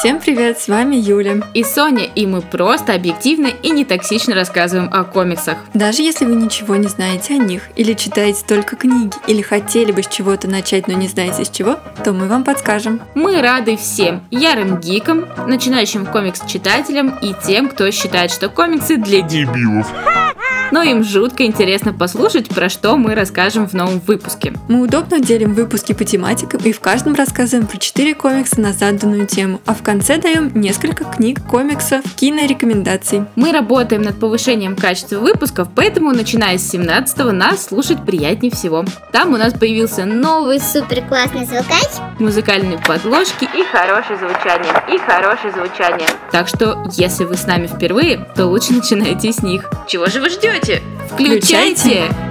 Всем привет, с вами Юля. И Соня, и мы просто объективно и не токсично рассказываем о комиксах. Даже если вы ничего не знаете о них, или читаете только книги, или хотели бы с чего-то начать, но не знаете с чего, то мы вам подскажем. Мы рады всем ярым гикам, начинающим комикс-читателям и тем, кто считает, что комиксы для дебилов но им жутко интересно послушать, про что мы расскажем в новом выпуске. Мы удобно делим выпуски по тематикам и в каждом рассказываем про 4 комикса на заданную тему, а в конце даем несколько книг, комиксов, кинорекомендаций. Мы работаем над повышением качества выпусков, поэтому начиная с 17 нас слушать приятнее всего. Там у нас появился новый супер классный звукач, музыкальные подложки и хорошее звучание, и хорошее звучание. Так что, если вы с нами впервые, то лучше начинайте с них. Чего же вы ждете? Включайте! Включайте.